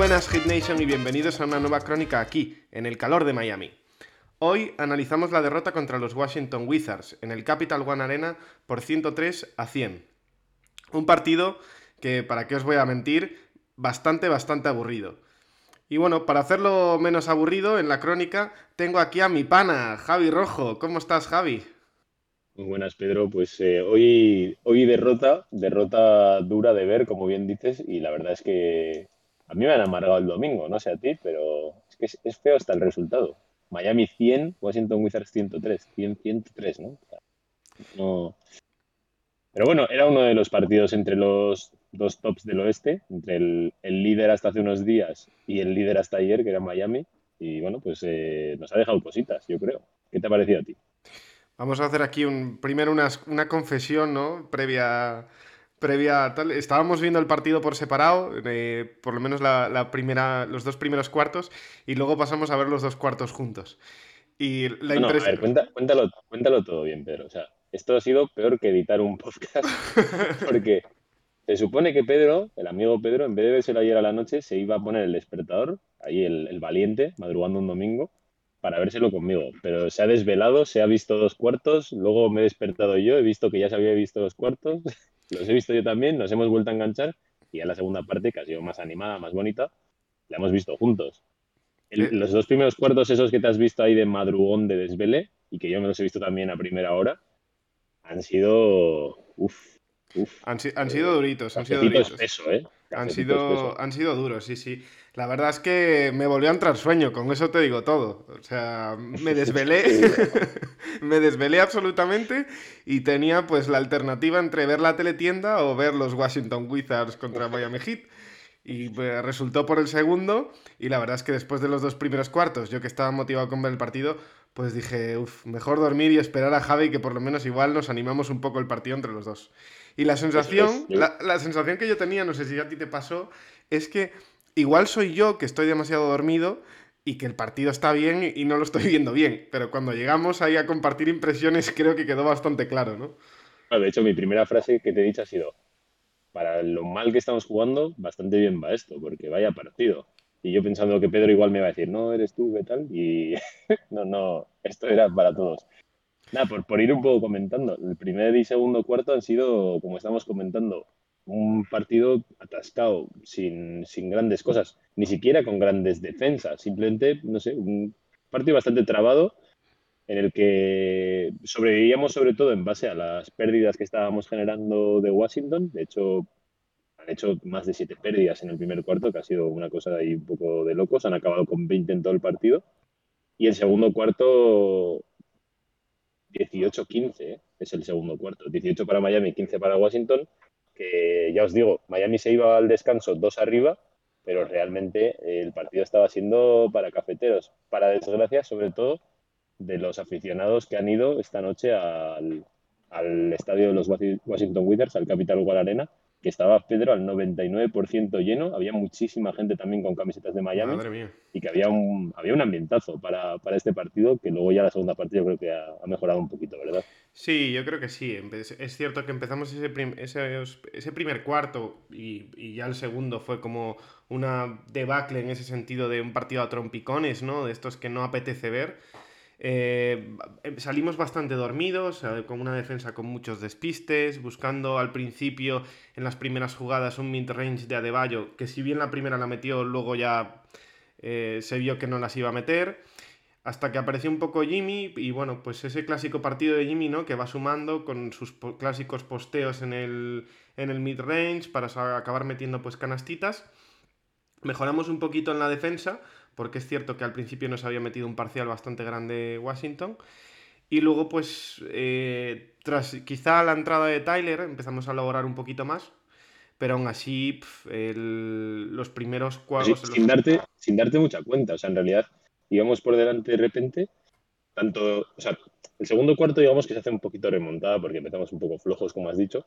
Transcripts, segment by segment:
buenas Hit Nation y bienvenidos a una nueva crónica aquí, en el calor de Miami. Hoy analizamos la derrota contra los Washington Wizards en el Capital One Arena por 103 a 100. Un partido que, para qué os voy a mentir, bastante, bastante aburrido. Y bueno, para hacerlo menos aburrido, en la crónica tengo aquí a mi pana, Javi Rojo. ¿Cómo estás, Javi? Muy buenas, Pedro. Pues eh, hoy, hoy derrota, derrota dura de ver, como bien dices, y la verdad es que a mí me han amargado el domingo, no sé a ti, pero es que es, feo hasta el resultado. Miami 100, Washington Wizards 103, 100, 103, ¿no? no pero bueno, era uno de los partidos entre los dos tops del oeste, entre el, líder hasta hace unos días y el líder hasta ayer, que era Miami. Y bueno, pues eh, nos ha dejado cositas, yo creo. ¿Qué te ha parecido a ti? Vamos a hacer aquí un, primero una, una confesión, ¿no? Previa, previa tal. Estábamos viendo el partido por separado, eh, por lo menos la, primera, los dos primeros cuartos, y luego pasamos a ver los dos cuartos juntos. Y la impresión. cuéntalo, cuéntalo todo bien, Pedro. O sea, esto ha sido peor que editar un podcast, porque se supone que Pedro, el amigo Pedro, en vez de verse ayer a la noche, se iba a poner el despertador, ahí el, valiente, madrugando un domingo, para vérselo conmigo. Pero se ha desvelado, se ha visto dos cuartos, luego me he despertado yo, he visto que ya se había visto dos cuartos, los he visto yo también, nos hemos vuelto a enganchar y a la segunda parte, que ha sido más animada, más bonita, la hemos visto juntos. los dos primeros cuartos, esos que te has visto ahí de madrugón de desvele, y que yo me los he visto también a primera hora, han sido. Uf, Han, sido duritos, han sido duritos. ¿eh? Han sido, han sido duros, sí, sí. La verdad es que me volvió a entrar sueño, con eso te digo todo. O sea, me desvelé, me desvelé absolutamente y tenía pues la alternativa entre ver la teletienda o ver los Washington Wizards contra Miami Heat. Y pues, resultó por el segundo y la verdad es que después de los dos primeros cuartos, yo que estaba motivado con ver el partido, pues dije, uff, mejor dormir y esperar a Javi que por lo menos igual nos animamos un poco el partido entre los dos. Y la sensación, la, sensación que yo tenía, no sé si a ti te pasó, es que igual soy yo que estoy demasiado dormido y que el partido está bien y no lo estoy viendo bien, pero cuando llegamos ahí a compartir impresiones creo que quedó bastante claro, ¿no? de hecho, mi primera frase que te he dicho ha sido, para lo mal que estamos jugando, bastante bien va esto, porque vaya partido. Y yo pensando que Pedro igual me iba a decir, no, eres tú, ¿qué tal? Y no, no, esto era para todos. Nada, por, por ir un poco comentando, el primer y segundo cuarto han sido, como estamos comentando, un partido atascado, sin, sin grandes cosas, ni siquiera con grandes defensas, simplemente, no sé, un partido bastante trabado en el que sobrevivíamos sobre todo en base a las pérdidas que estábamos generando de Washington. De hecho, han hecho más de siete pérdidas en el primer cuarto, que ha sido una cosa ahí un poco de locos. Han acabado con 20 en todo el partido. Y el segundo cuarto, 18-15 ¿eh? es el segundo cuarto. 18 para Miami, 15 para Washington. Que ya os digo, Miami se iba al descanso dos arriba, pero realmente el partido estaba siendo para cafeteros. Para desgracia, sobre todo, de los aficionados que han ido esta noche al, al estadio de los Washington Wizards, al Capital One Arena, que estaba Pedro al 99% lleno, había muchísima gente también con camisetas de Miami y que había un, había un ambientazo para, este partido que luego ya la segunda parte yo creo que ha, mejorado un poquito, ¿verdad? Sí, yo creo que sí. Es cierto que empezamos ese, ese, primer cuarto y, y, ya el segundo fue como una debacle en ese sentido de un partido a trompicones, ¿no? De estos que no apetece ver. Eh, salimos bastante dormidos, eh, con una defensa con muchos despistes, buscando al principio en las primeras jugadas un mid-range de Adebayo, que si bien la primera la metió, luego ya eh, se vio que no las iba a meter. Hasta que apareció un poco Jimmy y bueno, pues ese clásico partido de Jimmy, ¿no? Que va sumando con sus clásicos posteos en el, en el mid-range para acabar metiendo pues canastitas. Mejoramos un poquito en la defensa, porque es cierto que al principio nos había metido un parcial bastante grande Washington. Y luego, pues, eh, tras quizá la entrada de Tyler, empezamos a lograr un poquito más. Pero aún así, los primeros cuadros. sin, darte, sin darte mucha cuenta. O sea, en realidad íbamos por delante de repente. Tanto, o sea, el segundo cuarto, digamos que se hace un poquito remontada porque empezamos un poco flojos, como has dicho.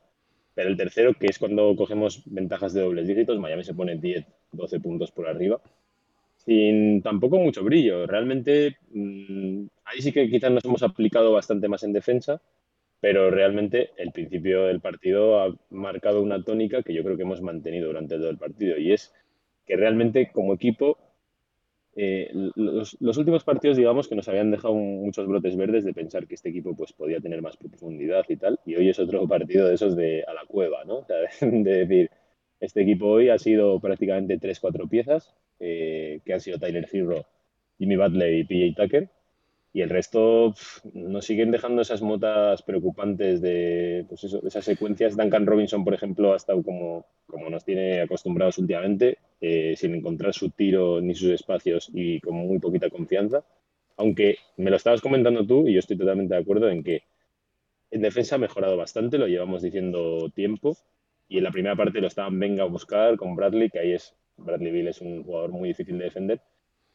Pero el tercero, que es cuando cogemos ventajas de dobles dígitos, Miami se pone 10, 12 puntos por arriba sin tampoco mucho brillo. Realmente mm, ahí sí que quizás nos hemos aplicado bastante más en defensa, pero realmente el principio del partido ha marcado una tónica que yo creo que hemos mantenido durante todo el partido y es que realmente como equipo eh, los, últimos partidos, digamos, que nos habían dejado muchos brotes verdes de pensar que este equipo pues, podía tener más profundidad y tal, y hoy es otro partido de esos de a la cueva, ¿no? de decir, este equipo hoy ha sido prácticamente 3-4 piezas, eh, que han sido Tyler Hero, Jimmy Butler y PJ Tucker, y el resto nos siguen dejando esas motas preocupantes de pues eso, esas secuencias. Duncan Robinson, por ejemplo, ha estado como, como nos tiene acostumbrados últimamente, eh, sin encontrar su tiro ni sus espacios y con muy poquita confianza. Aunque me lo estabas comentando tú y yo estoy totalmente de acuerdo en que en defensa ha mejorado bastante, lo llevamos diciendo tiempo. Y en la primera parte lo estaban venga a buscar con Bradley, que ahí es, Bradley Bill es un jugador muy difícil de defender.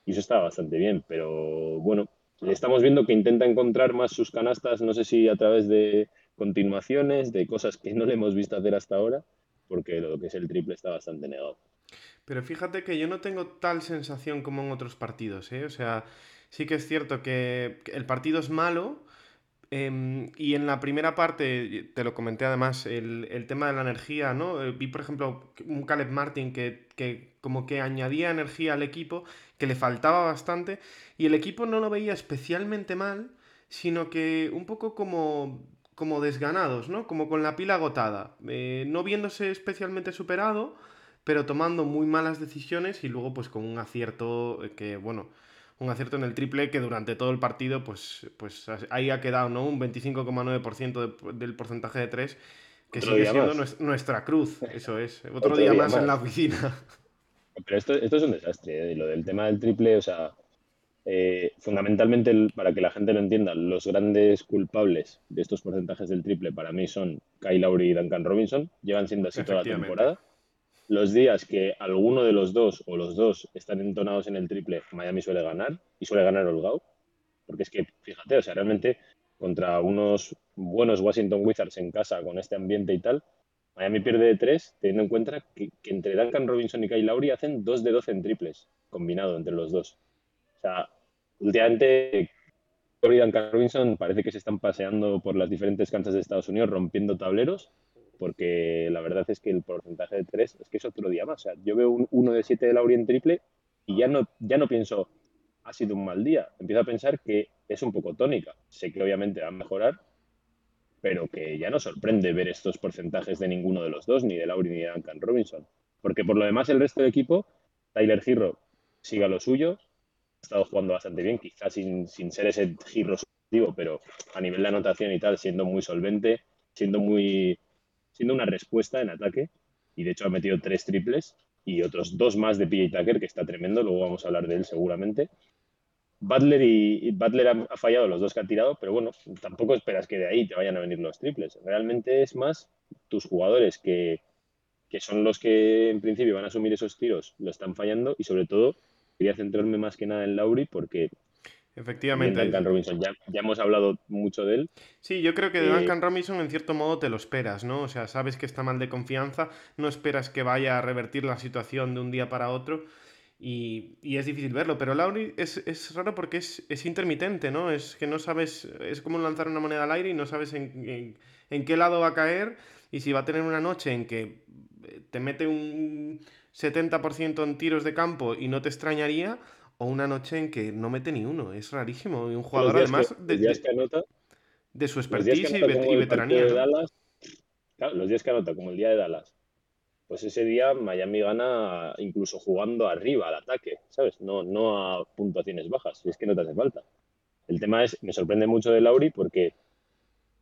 Y eso estaba bastante bien, pero bueno, estamos viendo que intenta encontrar más sus canastas, no sé si a través de continuaciones, de cosas que no le hemos visto hacer hasta ahora, porque lo que es el triple está bastante negado. Pero fíjate que yo no tengo tal sensación como en otros partidos, ¿eh? O sea, sí que es cierto que el partido es malo, Em, y en la primera parte, te lo comenté además, el, tema de la energía, ¿no? Eh, vi, por ejemplo, un Caleb Martin que, que, como que añadía energía al equipo, que le faltaba bastante, y el equipo no lo veía especialmente mal, sino que un poco como, como desganados, ¿no? Como con la pila agotada, eh, no viéndose especialmente superado, pero tomando muy malas decisiones y luego pues con un acierto que, bueno un acierto en el triple que durante todo el partido, pues, pues ahí ha quedado, ¿no? Un 25,9% del porcentaje de tres, que sigue siendo nuestra cruz, eso es. Otro, día, más, en la oficina. Pero esto, esto es un desastre, ¿eh? lo del tema del triple, o sea, eh, fundamentalmente, para que la gente lo entienda, los grandes culpables de estos porcentajes del triple para mí son Kyle Lowry y Duncan Robinson, llevan siendo así toda la temporada los días que alguno de los dos o los dos están entonados en el triple, Miami suele ganar y suele ganar Olgao. Porque es que, fíjate, o sea, realmente contra unos buenos Washington Wizards en casa con este ambiente y tal, Miami pierde de tres, teniendo en cuenta que, entre Duncan Robinson y Kyle Lowry hacen dos de 12 en triples, combinado entre los dos. O sea, últimamente Lowry y Duncan Robinson parece que se están paseando por las diferentes canchas de Estados Unidos rompiendo tableros porque la verdad es que el porcentaje de tres es que es otro día más. O sea, yo veo un 1 de 7 de Lauri en triple y ya no, ya no pienso, ha sido un mal día. Empiezo a pensar que es un poco tónica. Sé que obviamente va a mejorar, pero que ya no sorprende ver estos porcentajes de ninguno de los dos, ni de Lauri ni de Duncan Robinson. Porque por lo demás, el resto del equipo, Tyler Girro siga lo suyo, ha estado jugando bastante bien, quizás sin, sin ser ese Girro pero a nivel de anotación y tal, siendo muy solvente, siendo muy siendo una respuesta en ataque. Y de hecho ha metido tres triples y otros dos más de PJ Tucker, que está tremendo. Luego vamos a hablar de él seguramente. Butler y, Butler ha, fallado los dos que ha tirado, pero bueno, tampoco esperas que de ahí te vayan a venir los triples. Realmente es más tus jugadores que, que son los que en principio van a asumir esos tiros, lo están fallando y sobre todo quería centrarme más que nada en Lauri porque Efectivamente. Duncan Robinson, ya, hemos hablado mucho de él. Sí, yo creo que de eh, Duncan Robinson en cierto modo te lo esperas, ¿no? O sea, sabes que está mal de confianza, no esperas que vaya a revertir la situación de un día para otro y, es difícil verlo. Pero Lauri es, raro porque es, intermitente, ¿no? Es que no sabes, es como lanzar una moneda al aire y no sabes en, en qué lado va a caer y si va a tener una noche en que te mete un 70% en tiros de campo y no te extrañaría o una noche en que no mete ni uno. Es rarísimo. Y un jugador además de, de, su expertise y, veteranía. los días que anota, como el día de Dallas, pues ese día Miami gana incluso jugando arriba al ataque, ¿sabes? No, no a puntuaciones bajas, si es que no te hace falta. El tema es, me sorprende mucho de Lauri porque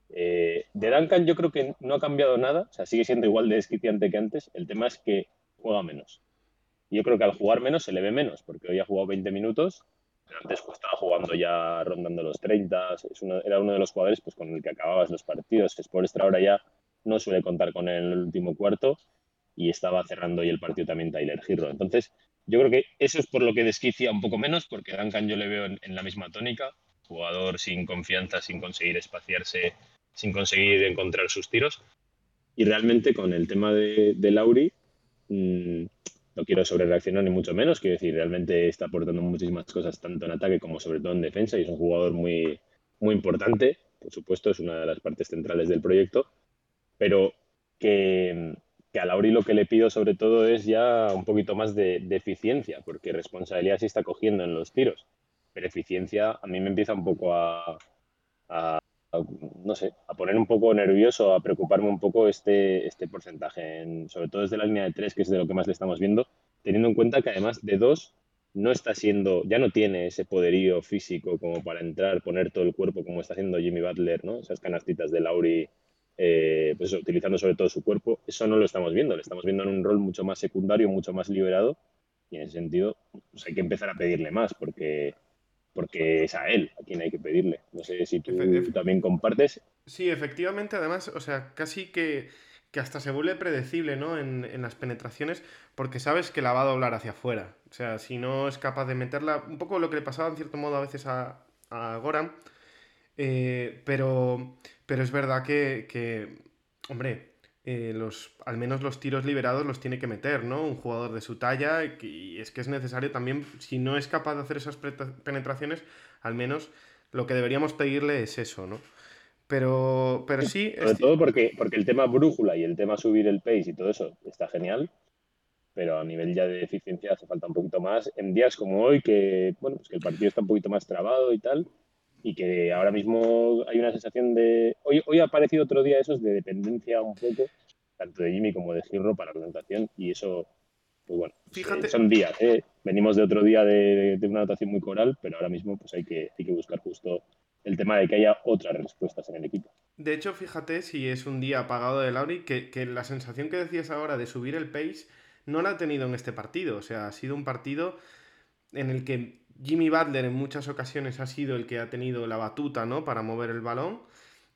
eh, de Duncan yo creo que no ha cambiado nada, o sea, sigue siendo igual de desquiciante que antes. El tema es que juega menos yo creo que al jugar menos se le ve menos, porque hoy ha jugado 20 minutos, pero antes pues, estaba jugando ya rondando los 30, es era uno de los jugadores pues, con el que acababas los partidos. extra ahora ya no suele contar con él en el último cuarto y estaba cerrando hoy el partido también Tyler Girro. Entonces, yo creo que eso es por lo que desquicia un poco menos, porque Duncan yo le veo en, la misma tónica, jugador sin confianza, sin conseguir espaciarse, sin conseguir encontrar sus tiros. Y realmente con el tema de, de Lauri, mmm, no quiero sobrereaccionar ni mucho menos, quiero decir, realmente está aportando muchísimas cosas tanto en ataque como sobre todo en defensa y es un jugador muy, muy importante, por supuesto, es una de las partes centrales del proyecto, pero que, que a Lauri lo que le pido sobre todo es ya un poquito más de, eficiencia, porque responsabilidad sí está cogiendo en los tiros, pero eficiencia a mí me empieza un poco a, no sé, a poner un poco nervioso, a preocuparme un poco este, este porcentaje, sobre todo desde la línea de tres, que es de lo que más le estamos viendo, teniendo en cuenta que además de dos no está siendo, ya no tiene ese poderío físico como para entrar, poner todo el cuerpo como está haciendo Jimmy Butler, ¿no? Esas canastitas de Lauri eh, pues utilizando sobre todo su cuerpo, eso no lo estamos viendo, lo estamos viendo en un rol mucho más secundario, mucho más liberado, y en ese sentido pues hay que empezar a pedirle más, porque, porque es a él a quien hay que pedirle. No sé si tú también compartes. Sí, efectivamente, además, o sea, casi que, que hasta se vuelve predecible, ¿no? En, en, las penetraciones, porque sabes que la va a doblar hacia afuera. O sea, si no es capaz de meterla, un poco lo que le pasaba en cierto modo a veces a, a Goran, eh, pero, pero es verdad que, hombre, eh, los, al menos los tiros liberados los tiene que meter, ¿no? Un jugador de su talla y es que es necesario también, si no es capaz de hacer esas penetraciones, al menos lo que deberíamos pedirle es eso, ¿no? Pero, pero sí... Sobre todo porque, porque el tema brújula y el tema subir el pace y todo eso está genial, pero a nivel ya de eficiencia hace falta un poquito más. En días como hoy, que, bueno, pues que el partido está un poquito más trabado y tal, y que ahora mismo hay una sensación de... Hoy, hoy ha aparecido otro día esos de dependencia un poco, tanto de Jimmy como de Girro para la anotación y eso, pues bueno, Fíjate. son días. ¿eh? Venimos de otro día de, una anotación muy coral, pero ahora mismo pues hay que, hay que buscar justo el tema de que haya otras respuestas en el equipo. De hecho, fíjate si es un día apagado de Lauri, que, que la sensación que decías ahora de subir el pace no la ha tenido en este partido. O sea, ha sido un partido en el que Jimmy Butler en muchas ocasiones ha sido el que ha tenido la batuta, ¿no? Para mover el balón.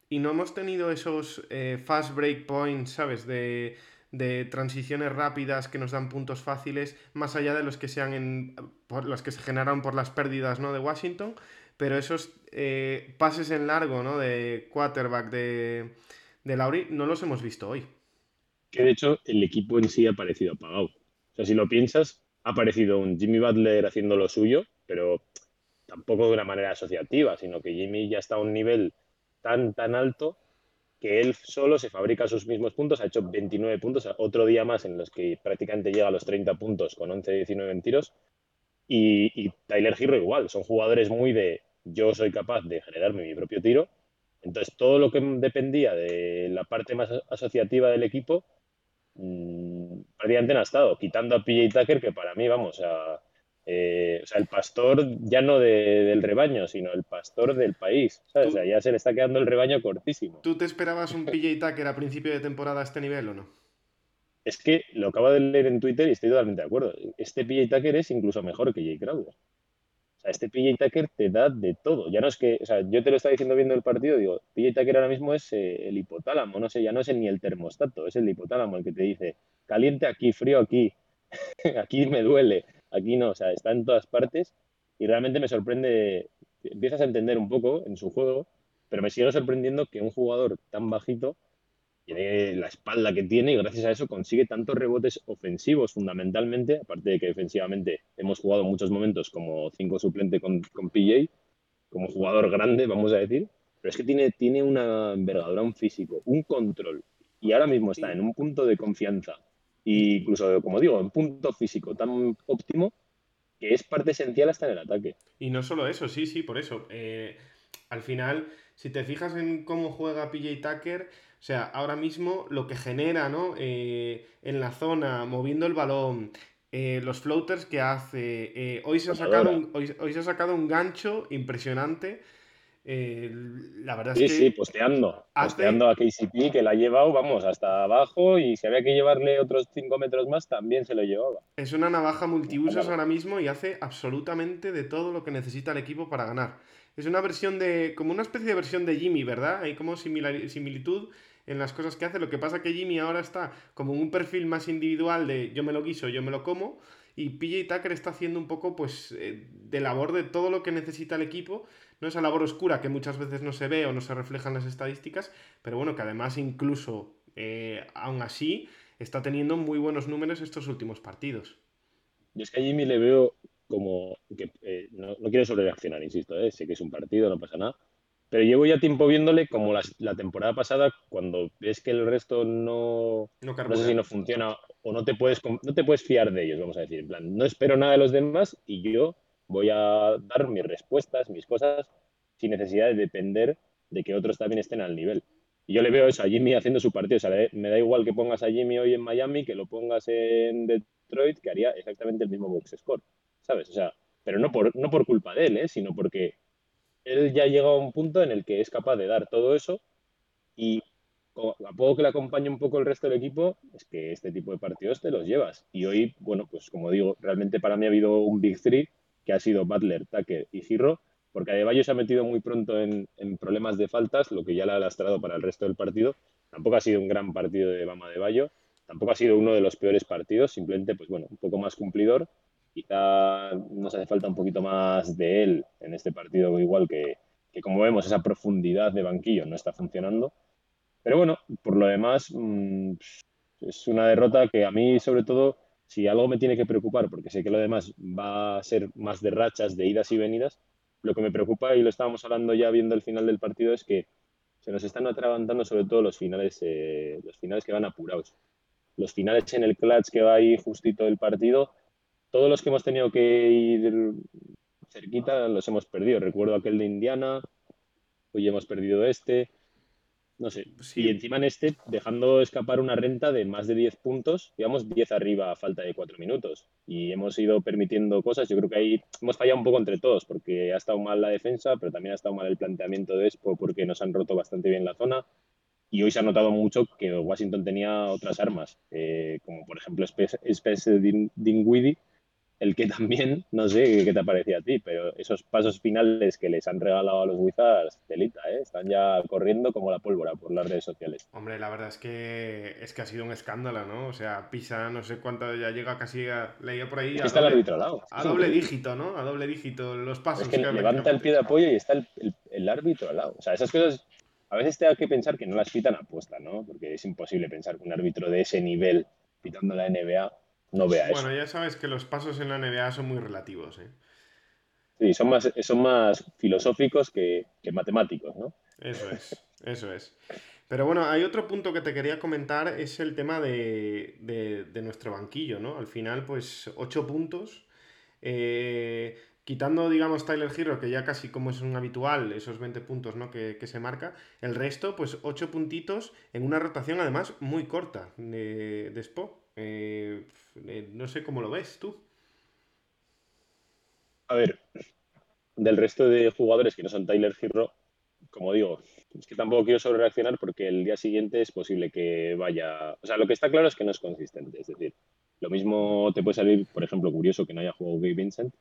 Y no hemos tenido esos eh, fast break points, ¿sabes? De, transiciones rápidas que nos dan puntos fáciles, más allá de los que sean en, los que se generaron por las pérdidas ¿no? de Washington, pero esos eh, pases en largo ¿no? de quarterback de, de Lauri no los hemos visto hoy. Que de hecho el equipo en sí ha parecido apagado. O sea, si lo piensas, ha aparecido un Jimmy Butler haciendo lo suyo, pero tampoco de una manera asociativa, sino que Jimmy ya está a un nivel tan, tan alto que él solo se fabrica sus mismos puntos, ha hecho 29 puntos, otro día más en los que prácticamente llega a los 30 puntos con 11-19 en tiros, y, Tyler Hero igual, son jugadores muy de yo soy capaz de generarme mi propio tiro, entonces todo lo que dependía de la parte más asociativa del equipo, mmm, prácticamente no ha estado, quitando a PJ Tucker, que para mí, vamos, a eh, o sea, el pastor ya no del rebaño, sino el pastor del país. O sea, ya se le está quedando el rebaño cortísimo. ¿Tú te esperabas un PJ Tucker a principio de temporada a este nivel o no? Es que lo acabo de leer en Twitter y estoy totalmente de acuerdo. Este PJ Tucker es incluso mejor que Jay Crowder. O sea, este PJ Tucker te da de todo. Ya no es que, o sea, yo te lo estaba diciendo viendo el partido, digo, PJ Tucker ahora mismo es eh, el hipotálamo, no sé, ya no es ni el termostato, es el hipotálamo el que te dice, caliente aquí, frío aquí, aquí me duele, Aquí no, o sea, está en todas partes y realmente me sorprende, empiezas a entender un poco en su juego, pero me sigue sorprendiendo que un jugador tan bajito tiene la espalda que tiene y gracias a eso consigue tantos rebotes ofensivos fundamentalmente, aparte de que defensivamente hemos jugado muchos momentos como cinco suplente con, con PJ, como jugador grande, vamos a decir, pero es que tiene, tiene una envergadura, un físico, un control y ahora mismo está en un punto de confianza y incluso, como digo, en punto físico tan óptimo que es parte esencial hasta en el ataque. Y no solo eso, sí, sí, por eso. Eh, al final, si te fijas en cómo juega PJ Tucker, o sea, ahora mismo lo que genera, ¿no? Eh, en la zona, moviendo el balón, eh, los floaters que hace. hoy, se ha sacado hoy, se ha sacado un gancho impresionante eh, la verdad sí, es que. Sí, posteando. Posteando a KCP, que la ha llevado, vamos, hasta abajo. Y si había que llevarle otros 5 metros más, también se lo llevaba. Es una navaja multiusos ahora mismo y hace absolutamente de todo lo que necesita el equipo para ganar. Es una versión de. como una especie de versión de Jimmy, ¿verdad? Hay como similitud en las cosas que hace. Lo que pasa que Jimmy ahora está como en un perfil más individual de yo me lo guiso, yo me lo como. Y PJ Tucker está haciendo un poco, pues, eh, de labor de todo lo que necesita el equipo no esa labor oscura que muchas veces no se ve o no se refleja en las estadísticas, pero bueno, que además incluso eh, aún así está teniendo muy buenos números estos últimos partidos. Yo es que a Jimmy le veo como que eh, no, quiero sobrereaccionar, insisto, eh, sé que es un partido, no pasa nada, pero llevo ya tiempo viéndole como la, temporada pasada, cuando ves que el resto no, no, no, sé si no funciona o no te, puedes, no te puedes fiar de ellos, vamos a decir. En plan, no espero nada de los demás y yo voy a dar mis respuestas, mis cosas, sin necesidad de depender de que otros también estén al nivel. Y yo le veo eso a Jimmy haciendo su partido. O sea, me da igual que pongas a Jimmy hoy en Miami, que lo pongas en Detroit, que haría exactamente el mismo box score. ¿Sabes? O sea, pero no por, no por culpa de él, ¿eh? sino porque él ya llega a un punto en el que es capaz de dar todo eso y a poco que le acompañe un poco el resto del equipo, es que este tipo de partidos te los llevas. Y hoy, bueno, pues como digo, realmente para mí ha habido un Big Three que ha sido Butler, Tucker y Giro, porque Adebayo se ha metido muy pronto en, problemas de faltas, lo que ya le ha lastrado para el resto del partido. Tampoco ha sido un gran partido de Bama Adebayo, tampoco ha sido uno de los peores partidos, simplemente, pues bueno, un poco más cumplidor. Quizá nos hace falta un poquito más de él en este partido, igual que, que como vemos, esa profundidad de banquillo no está funcionando. Pero bueno, por lo demás, mm, es una derrota que a mí, sobre todo, si algo me tiene que preocupar, porque sé que lo demás va a ser más de rachas, de idas y venidas, lo que me preocupa, y lo estábamos hablando ya viendo el final del partido, es que se nos están atragantando sobre todo los finales, eh, los finales que van apurados. Los finales en el clutch que va ahí justito del partido, todos los que hemos tenido que ir cerquita los hemos perdido. Recuerdo aquel de Indiana, hoy hemos perdido este. No sé. Y encima en este, dejando escapar una renta de más de 10 puntos, digamos 10 arriba a falta de 4 minutos. Y hemos ido permitiendo cosas. Yo creo que ahí hemos fallado un poco entre todos, porque ha estado mal la defensa, pero también ha estado mal el planteamiento de Expo, porque nos han roto bastante bien la zona. Y hoy se ha notado mucho que Washington tenía otras armas, eh, como por ejemplo Spencer Dinwiddie, el que también, no sé qué te parecía a ti, pero esos pasos finales que les han regalado a los Wizards, telita, ¿eh? están ya corriendo como la pólvora por las redes sociales. Hombre, la verdad es que es que ha sido un escándalo, ¿no? O sea, Pisa, no sé cuánto, ya llega casi a, leía por ahí. A está doble, el árbitro al lado. A doble dígito, ¿no? A doble dígito los pasos. Es que, levanta el pie de apoyo y está el, árbitro al lado. O sea, esas cosas a veces te da que pensar que no las pitan a puesta, ¿no? Porque es imposible pensar que un árbitro de ese nivel pitando la NBA no vea eso. Bueno, ya sabes que los pasos en la NBA son muy relativos. ¿eh? Sí, son más, son más filosóficos que, matemáticos, ¿no? Eso es, eso es. Pero bueno, hay otro punto que te quería comentar, es el tema de, nuestro banquillo, ¿no? Al final, pues, ocho puntos. Eh, quitando, digamos, Tyler Hero, que ya casi como es un habitual, esos 20 puntos ¿no? que, se marca, el resto, pues ocho puntitos en una rotación además muy corta de, de Spo. Eh, eh, no sé cómo lo ves tú. A ver, del resto de jugadores que no son Tyler Hero, como digo, es que tampoco quiero sobre reaccionar porque el día siguiente es posible que vaya. O sea, lo que está claro es que no es consistente. Es decir, lo mismo te puede salir, por ejemplo, curioso que no haya jugado Gabe Vincent,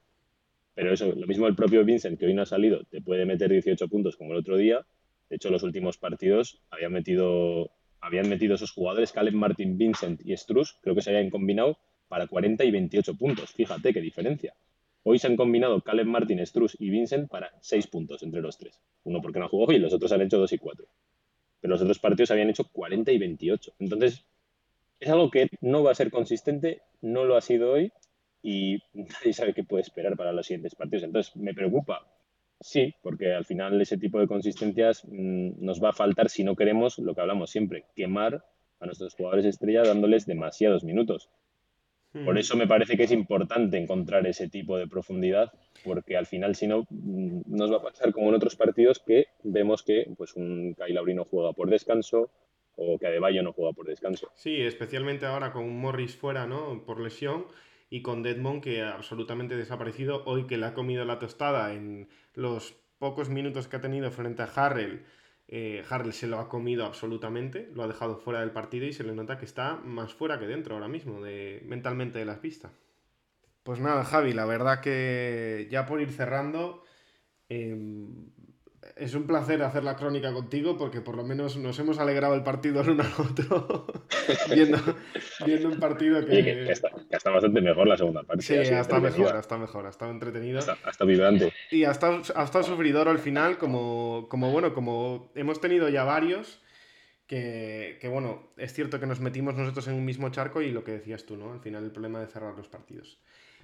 pero eso, lo mismo el propio Vincent que hoy no ha salido, te puede meter 18 puntos como el otro día. De hecho, los últimos partidos habían metido habían metido esos jugadores, Caleb Martin, Vincent y Struz, creo que se habían combinado para 40 y 28 puntos. Fíjate qué diferencia. Hoy se han combinado Caleb Martin, Struz y Vincent para 6 puntos entre los tres. Uno porque no jugó y los otros han hecho 2 y 4. Pero los otros partidos habían hecho 40 y 28. Entonces, es algo que no va a ser consistente, no lo ha sido hoy y nadie sabe qué puede esperar para los siguientes partidos. Entonces, me preocupa Sí, porque al final ese tipo de consistencias mm, nos va a faltar si no queremos lo que hablamos siempre, quemar a nuestros jugadores estrella dándoles demasiados minutos. Por hmm. eso me parece que es importante encontrar ese tipo de profundidad, porque al final, si no, mm, nos va a pasar como en otros partidos que vemos que pues, un Kyle no juega por descanso o que Adebayo no juega por descanso. Sí, especialmente ahora con Morris fuera, ¿no? Por lesión y con Deadmond que ha absolutamente desaparecido hoy que le ha comido la tostada en los pocos minutos que ha tenido frente a Harrell. Eh, Harrell se lo ha comido absolutamente, lo ha dejado fuera del partido y se le nota que está más fuera que dentro ahora mismo, de, mentalmente de la pista. Pues nada, Javi, la verdad que ya por ir cerrando, em, es un placer hacer la crónica contigo porque por lo menos nos hemos alegrado el partido el uno al otro viendo, viendo, un partido que... que, está, bastante mejor la segunda parte. Sí, ha estado mejor, ha estado mejor, ha estado entretenido. Ha estado vibrante. Y ha estado, ha estado sufridor al final, como, como bueno, como hemos tenido ya varios, que, que, bueno, es cierto que nos metimos nosotros en un mismo charco y lo que decías tú, ¿no? Al final el problema de cerrar los partidos.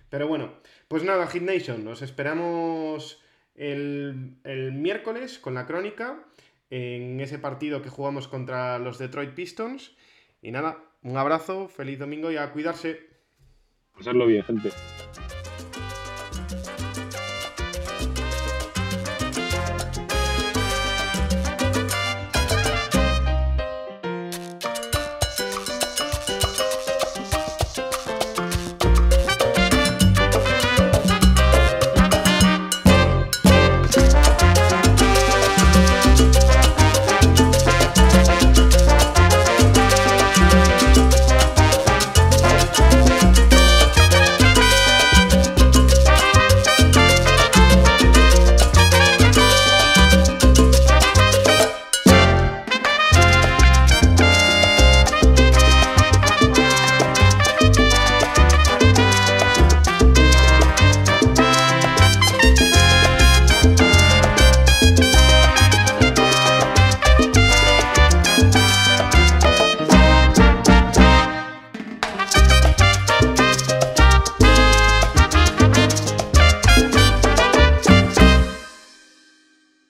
Pero bueno, pues nada, Hit Nation, nos esperamos el, el miércoles con la crónica en ese partido que jugamos contra los Detroit Pistons. Y nada, un abrazo, feliz domingo y a cuidarse. Pasarlo bien, gente.